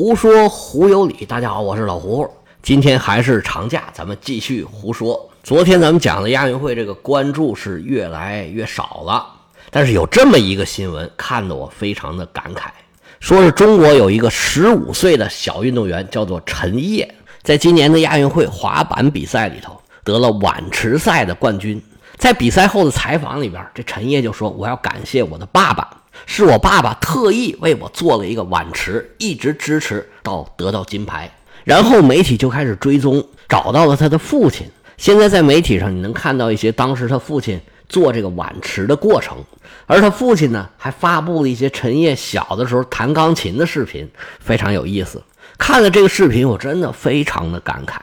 胡说胡有理，大家好，我是老胡。今天还是长假，咱们继续胡说。昨天咱们讲的亚运会，这个关注是越来越少了。但是有这么一个新闻，看得我非常的感慨，说是中国有一个十五岁的小运动员，叫做陈烨，在今年的亚运会滑板比赛里头得了碗池赛的冠军。在比赛后的采访里边，这陈烨就说：“我要感谢我的爸爸。”是我爸爸特意为我做了一个碗池，一直支持到得到金牌。然后媒体就开始追踪，找到了他的父亲。现在在媒体上你能看到一些当时他父亲做这个碗池的过程，而他父亲呢还发布了一些陈烨小的时候弹钢琴的视频，非常有意思。看了这个视频，我真的非常的感慨。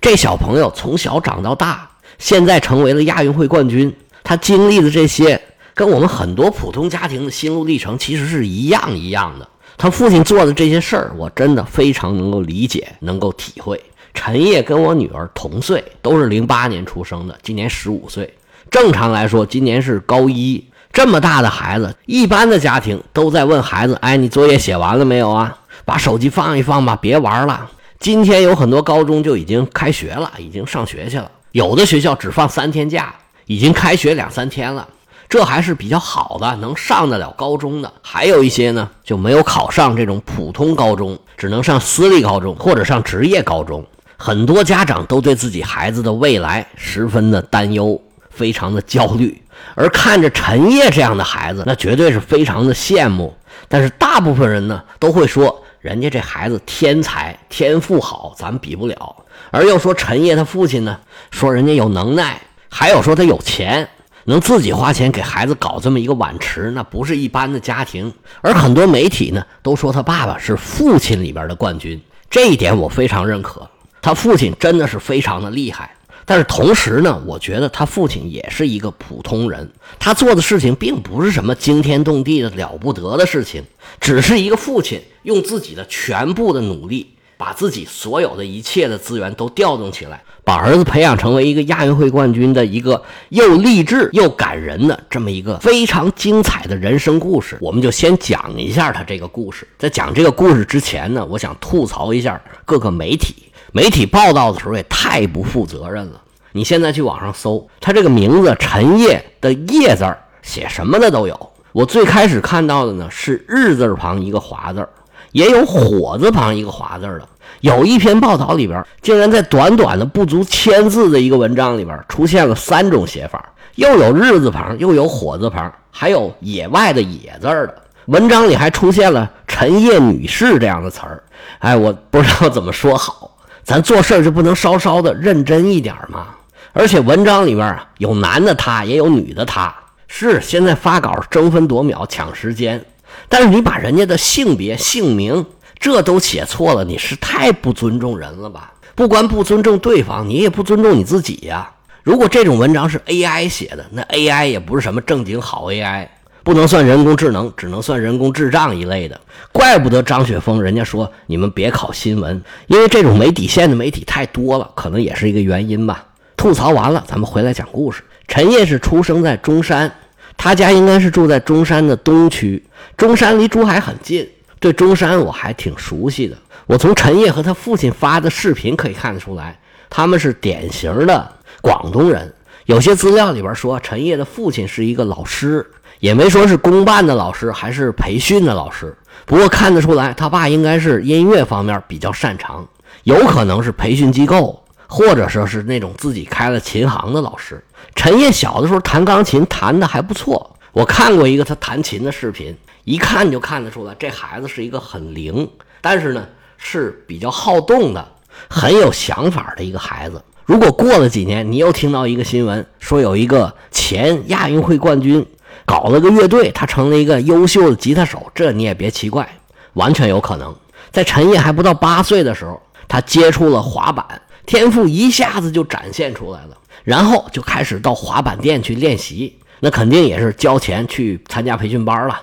这小朋友从小长到大，现在成为了亚运会冠军，他经历的这些。跟我们很多普通家庭的心路历程其实是一样一样的。他父亲做的这些事儿，我真的非常能够理解，能够体会。陈烨跟我女儿同岁，都是零八年出生的，今年十五岁。正常来说，今年是高一。这么大的孩子，一般的家庭都在问孩子：“哎，你作业写完了没有啊？把手机放一放吧，别玩了。”今天有很多高中就已经开学了，已经上学去了。有的学校只放三天假，已经开学两三天了。这还是比较好的，能上得了高中的，还有一些呢就没有考上这种普通高中，只能上私立高中或者上职业高中。很多家长都对自己孩子的未来十分的担忧，非常的焦虑。而看着陈烨这样的孩子，那绝对是非常的羡慕。但是大部分人呢都会说，人家这孩子天才，天赋好，咱比不了。而又说陈烨他父亲呢，说人家有能耐，还有说他有钱。能自己花钱给孩子搞这么一个碗池，那不是一般的家庭。而很多媒体呢，都说他爸爸是父亲里边的冠军，这一点我非常认可。他父亲真的是非常的厉害。但是同时呢，我觉得他父亲也是一个普通人，他做的事情并不是什么惊天动地的了不得的事情，只是一个父亲用自己的全部的努力。把自己所有的一切的资源都调动起来，把儿子培养成为一个亚运会冠军的一个又励志又感人的这么一个非常精彩的人生故事。我们就先讲一下他这个故事。在讲这个故事之前呢，我想吐槽一下各个媒体，媒体报道的时候也太不负责任了。你现在去网上搜，他这个名字陈烨的“烨”字写什么的都有。我最开始看到的呢是日字旁一个华字也有火字旁一个华字的。有一篇报道里边，竟然在短短的不足千字的一个文章里边，出现了三种写法，又有日字旁，又有火字旁，还有野外的野字的。文章里还出现了陈烨女士这样的词儿，哎，我不知道怎么说好。咱做事就不能稍稍的认真一点吗？而且文章里边啊，有男的他，也有女的他。是现在发稿争分夺秒抢时间，但是你把人家的性别、姓名。这都写错了，你是太不尊重人了吧？不光不尊重对方，你也不尊重你自己呀。如果这种文章是 AI 写的，那 AI 也不是什么正经好 AI，不能算人工智能，只能算人工智障一类的。怪不得张雪峰人家说你们别考新闻，因为这种没底线的媒体太多了，可能也是一个原因吧。吐槽完了，咱们回来讲故事。陈烨是出生在中山，他家应该是住在中山的东区，中山离珠海很近。对中山我还挺熟悉的，我从陈烨和他父亲发的视频可以看得出来，他们是典型的广东人。有些资料里边说陈烨的父亲是一个老师，也没说是公办的老师还是培训的老师。不过看得出来，他爸应该是音乐方面比较擅长，有可能是培训机构，或者说是那种自己开了琴行的老师。陈烨小的时候弹钢琴弹得还不错，我看过一个他弹琴的视频。一看就看得出来，这孩子是一个很灵，但是呢是比较好动的，很有想法的一个孩子。如果过了几年，你又听到一个新闻，说有一个前亚运会冠军搞了个乐队，他成了一个优秀的吉他手，这你也别奇怪，完全有可能。在陈烨还不到八岁的时候，他接触了滑板，天赋一下子就展现出来了，然后就开始到滑板店去练习，那肯定也是交钱去参加培训班了。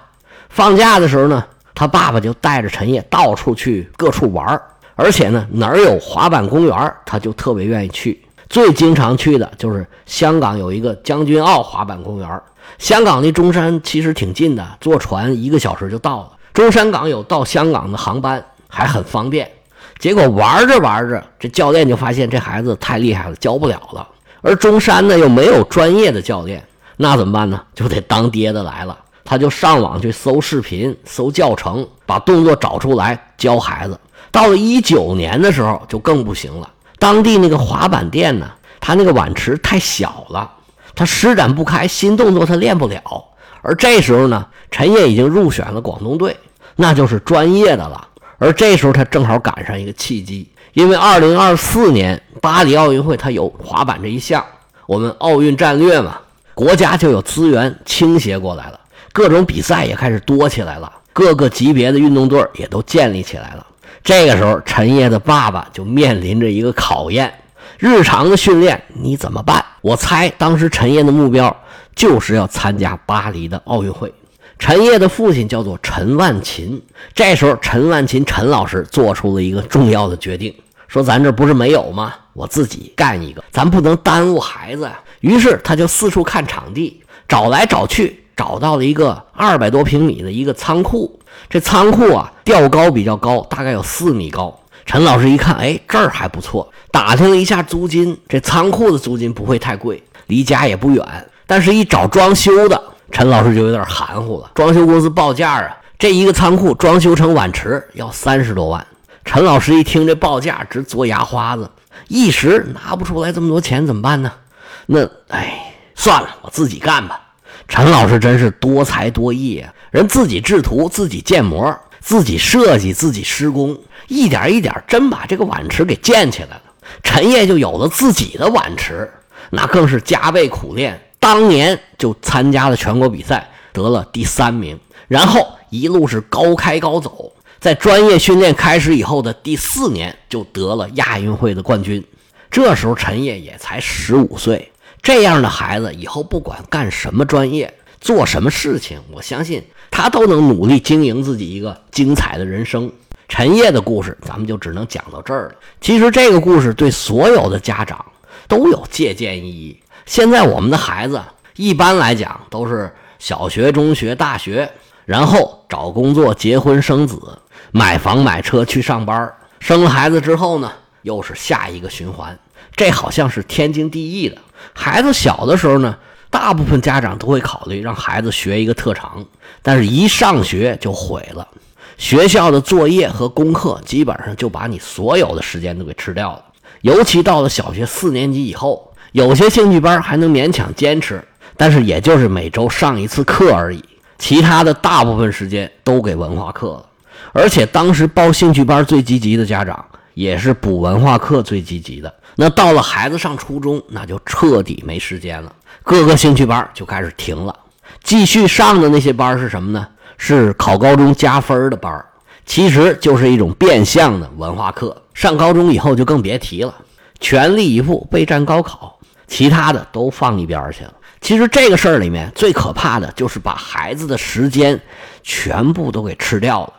放假的时候呢，他爸爸就带着陈烨到处去各处玩而且呢，哪儿有滑板公园，他就特别愿意去。最经常去的就是香港有一个将军澳滑板公园香港离中山其实挺近的，坐船一个小时就到了。中山港有到香港的航班，还很方便。结果玩着玩着，这教练就发现这孩子太厉害了，教不了了。而中山呢又没有专业的教练，那怎么办呢？就得当爹的来了。他就上网去搜视频、搜教程，把动作找出来教孩子。到了一九年的时候，就更不行了。当地那个滑板店呢，他那个碗池太小了，他施展不开新动作，他练不了。而这时候呢，陈烨已经入选了广东队，那就是专业的了。而这时候他正好赶上一个契机，因为二零二四年巴黎奥运会他有滑板这一项，我们奥运战略嘛，国家就有资源倾斜过来了。各种比赛也开始多起来了，各个级别的运动队也都建立起来了。这个时候，陈烨的爸爸就面临着一个考验：日常的训练你怎么办？我猜当时陈烨的目标就是要参加巴黎的奥运会。陈烨的父亲叫做陈万勤，这时候陈万勤陈老师做出了一个重要的决定，说：“咱这不是没有吗？我自己干一个，咱不能耽误孩子呀。”于是他就四处看场地，找来找去。找到了一个二百多平米的一个仓库，这仓库啊吊高比较高，大概有四米高。陈老师一看，哎，这儿还不错。打听了一下租金，这仓库的租金不会太贵，离家也不远。但是，一找装修的，陈老师就有点含糊了。装修公司报价啊，这一个仓库装修成碗池要三十多万。陈老师一听这报价，直嘬牙花子，一时拿不出来这么多钱，怎么办呢？那，哎，算了，我自己干吧。陈老师真是多才多艺啊！人自己制图，自己建模，自己设计，自己施工，一点一点真把这个碗池给建起来了。陈烨就有了自己的碗池，那更是加倍苦练。当年就参加了全国比赛，得了第三名，然后一路是高开高走，在专业训练开始以后的第四年就得了亚运会的冠军。这时候陈烨也才十五岁。这样的孩子以后不管干什么专业，做什么事情，我相信他都能努力经营自己一个精彩的人生。陈烨的故事，咱们就只能讲到这儿了。其实这个故事对所有的家长都有借鉴意义。现在我们的孩子一般来讲都是小学、中学、大学，然后找工作、结婚、生子、买房、买车、去上班。生了孩子之后呢，又是下一个循环。这好像是天经地义的。孩子小的时候呢，大部分家长都会考虑让孩子学一个特长，但是一上学就毁了。学校的作业和功课基本上就把你所有的时间都给吃掉了。尤其到了小学四年级以后，有些兴趣班还能勉强坚持，但是也就是每周上一次课而已，其他的大部分时间都给文化课了。而且当时报兴趣班最积极的家长，也是补文化课最积极的。那到了孩子上初中，那就彻底没时间了，各个兴趣班就开始停了。继续上的那些班是什么呢？是考高中加分的班，其实就是一种变相的文化课。上高中以后就更别提了，全力以赴备战高考，其他的都放一边去了。其实这个事儿里面最可怕的就是把孩子的时间全部都给吃掉了。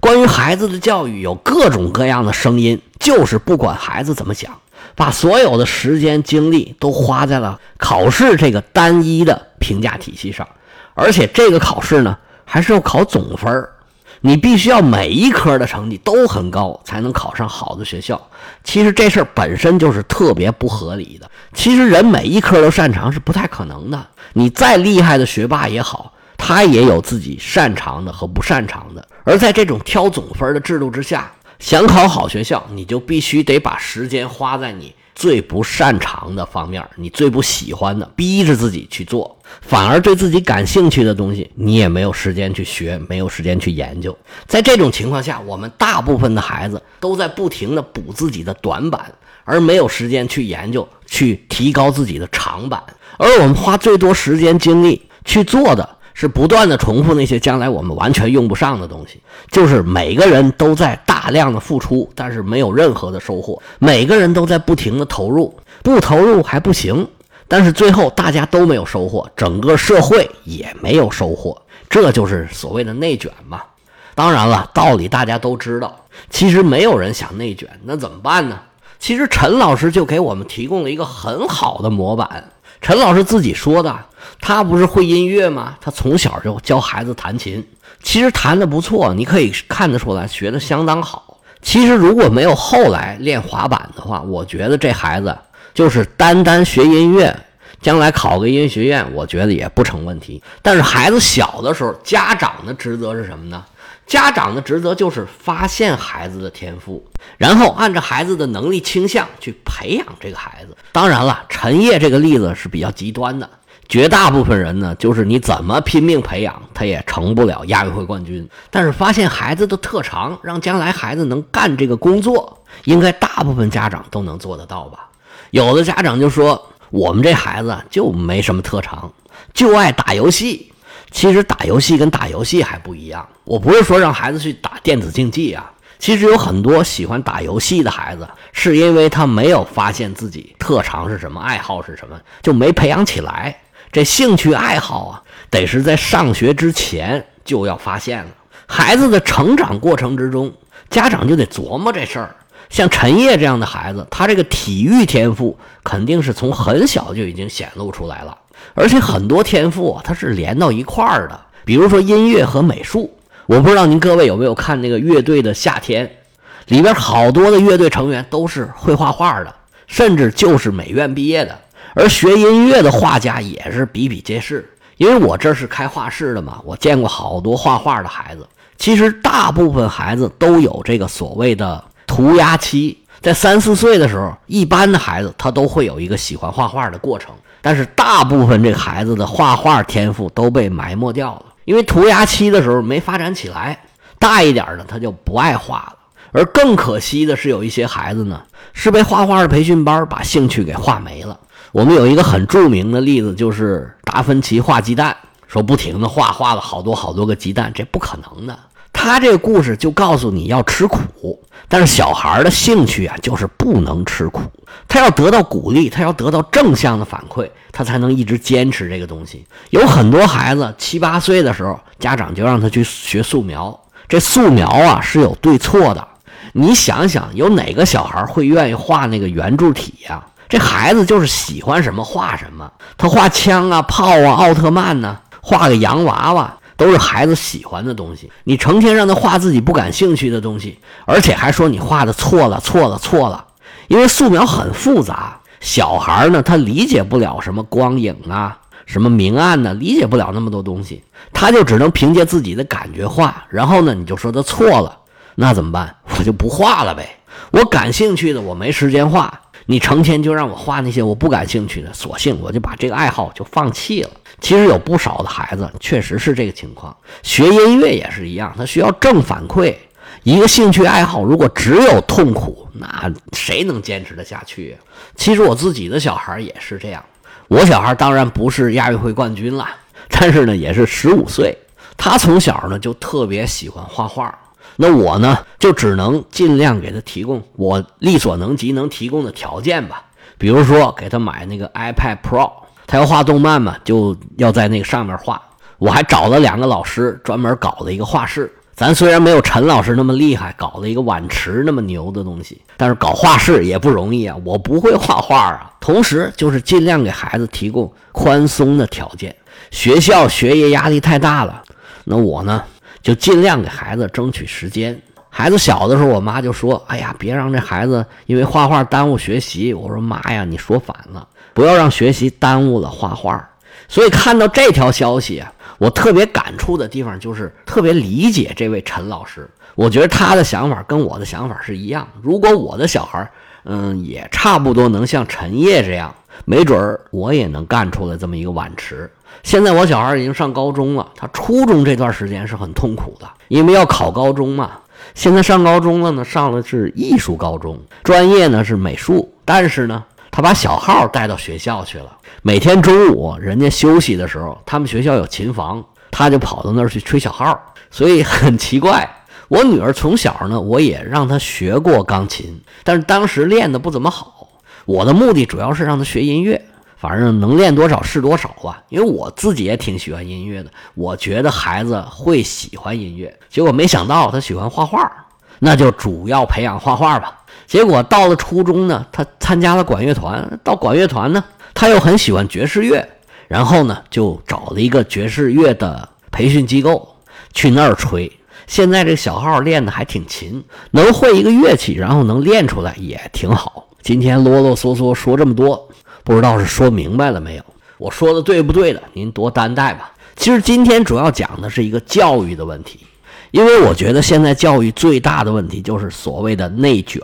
关于孩子的教育，有各种各样的声音，就是不管孩子怎么想。把所有的时间精力都花在了考试这个单一的评价体系上，而且这个考试呢还是要考总分，你必须要每一科的成绩都很高才能考上好的学校。其实这事儿本身就是特别不合理的。其实人每一科都擅长是不太可能的，你再厉害的学霸也好，他也有自己擅长的和不擅长的。而在这种挑总分的制度之下。想考好学校，你就必须得把时间花在你最不擅长的方面，你最不喜欢的，逼着自己去做。反而对自己感兴趣的东西，你也没有时间去学，没有时间去研究。在这种情况下，我们大部分的孩子都在不停的补自己的短板，而没有时间去研究，去提高自己的长板。而我们花最多时间精力去做的。是不断的重复那些将来我们完全用不上的东西，就是每个人都在大量的付出，但是没有任何的收获。每个人都在不停的投入，不投入还不行，但是最后大家都没有收获，整个社会也没有收获，这就是所谓的内卷嘛。当然了，道理大家都知道，其实没有人想内卷，那怎么办呢？其实陈老师就给我们提供了一个很好的模板。陈老师自己说的。他不是会音乐吗？他从小就教孩子弹琴，其实弹的不错，你可以看得出来，学的相当好。其实如果没有后来练滑板的话，我觉得这孩子就是单单学音乐，将来考个音乐学院，我觉得也不成问题。但是孩子小的时候，家长的职责是什么呢？家长的职责就是发现孩子的天赋，然后按照孩子的能力倾向去培养这个孩子。当然了，陈烨这个例子是比较极端的。绝大部分人呢，就是你怎么拼命培养，他也成不了亚运会冠军。但是发现孩子的特长，让将来孩子能干这个工作，应该大部分家长都能做得到吧？有的家长就说，我们这孩子就没什么特长，就爱打游戏。其实打游戏跟打游戏还不一样。我不是说让孩子去打电子竞技啊。其实有很多喜欢打游戏的孩子，是因为他没有发现自己特长是什么，爱好是什么，就没培养起来。这兴趣爱好啊，得是在上学之前就要发现了。孩子的成长过程之中，家长就得琢磨这事儿。像陈烨这样的孩子，他这个体育天赋肯定是从很小就已经显露出来了，而且很多天赋啊，它是连到一块儿的。比如说音乐和美术，我不知道您各位有没有看那个乐队的夏天，里边好多的乐队成员都是会画画的，甚至就是美院毕业的。而学音乐的画家也是比比皆是，因为我这是开画室的嘛，我见过好多画画的孩子。其实大部分孩子都有这个所谓的涂鸦期，在三四岁的时候，一般的孩子他都会有一个喜欢画画的过程。但是大部分这孩子的画画天赋都被埋没掉了，因为涂鸦期的时候没发展起来，大一点的他就不爱画了。而更可惜的是，有一些孩子呢是被画画的培训班把兴趣给画没了。我们有一个很著名的例子，就是达芬奇画鸡蛋，说不停的画，画了好多好多个鸡蛋，这不可能的。他这个故事就告诉你要吃苦，但是小孩的兴趣啊，就是不能吃苦，他要得到鼓励，他要得到正向的反馈，他才能一直坚持这个东西。有很多孩子七八岁的时候，家长就让他去学素描，这素描啊是有对错的。你想想，有哪个小孩会愿意画那个圆柱体呀？这孩子就是喜欢什么画什么，他画枪啊、炮啊、奥特曼呢，画个洋娃娃都是孩子喜欢的东西。你成天让他画自己不感兴趣的东西，而且还说你画的错了、错了、错了，因为素描很复杂，小孩呢他理解不了什么光影啊、什么明暗呢，理解不了那么多东西，他就只能凭借自己的感觉画。然后呢，你就说他错了，那怎么办？我就不画了呗。我感兴趣的，我没时间画。你成天就让我画那些我不感兴趣的，索性我就把这个爱好就放弃了。其实有不少的孩子确实是这个情况，学音乐也是一样，他需要正反馈。一个兴趣爱好如果只有痛苦，那谁能坚持得下去？其实我自己的小孩也是这样，我小孩当然不是亚运会冠军了，但是呢也是十五岁，他从小呢就特别喜欢画画。那我呢，就只能尽量给他提供我力所能及能提供的条件吧。比如说，给他买那个 iPad Pro，他要画动漫嘛，就要在那个上面画。我还找了两个老师，专门搞了一个画室。咱虽然没有陈老师那么厉害，搞了一个碗池那么牛的东西，但是搞画室也不容易啊。我不会画画啊，同时就是尽量给孩子提供宽松的条件。学校学业压力太大了，那我呢？就尽量给孩子争取时间。孩子小的时候，我妈就说：“哎呀，别让这孩子因为画画耽误学习。”我说：“妈呀，你说反了，不要让学习耽误了画画。”所以看到这条消息啊，我特别感触的地方就是特别理解这位陈老师。我觉得他的想法跟我的想法是一样。如果我的小孩，嗯，也差不多能像陈烨这样，没准儿我也能干出来这么一个碗池。现在我小孩已经上高中了，他初中这段时间是很痛苦的，因为要考高中嘛。现在上高中了呢，上的是艺术高中，专业呢是美术。但是呢，他把小号带到学校去了，每天中午人家休息的时候，他们学校有琴房，他就跑到那儿去吹小号。所以很奇怪，我女儿从小呢，我也让她学过钢琴，但是当时练的不怎么好。我的目的主要是让她学音乐。反正能练多少是多少吧，因为我自己也挺喜欢音乐的。我觉得孩子会喜欢音乐，结果没想到他喜欢画画，那就主要培养画画吧。结果到了初中呢，他参加了管乐团，到管乐团呢，他又很喜欢爵士乐，然后呢就找了一个爵士乐的培训机构去那儿吹。现在这小号练的还挺勤，能会一个乐器，然后能练出来也挺好。今天啰啰嗦嗦说这么多，不知道是说明白了没有？我说的对不对的，您多担待吧。其实今天主要讲的是一个教育的问题，因为我觉得现在教育最大的问题就是所谓的内卷。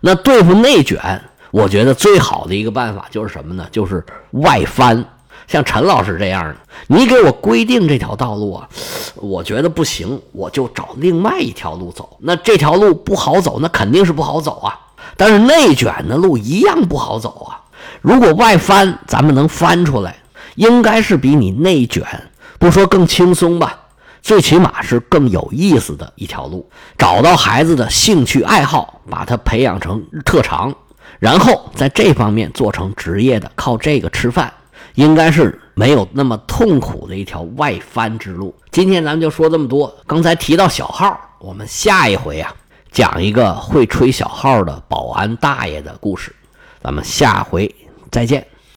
那对付内卷，我觉得最好的一个办法就是什么呢？就是外翻。像陈老师这样的，你给我规定这条道路啊，我觉得不行，我就找另外一条路走。那这条路不好走，那肯定是不好走啊。但是内卷的路一样不好走啊。如果外翻，咱们能翻出来，应该是比你内卷，不说更轻松吧，最起码是更有意思的一条路。找到孩子的兴趣爱好，把他培养成特长，然后在这方面做成职业的，靠这个吃饭。应该是没有那么痛苦的一条外翻之路。今天咱们就说这么多。刚才提到小号，我们下一回啊讲一个会吹小号的保安大爷的故事。咱们下回再见。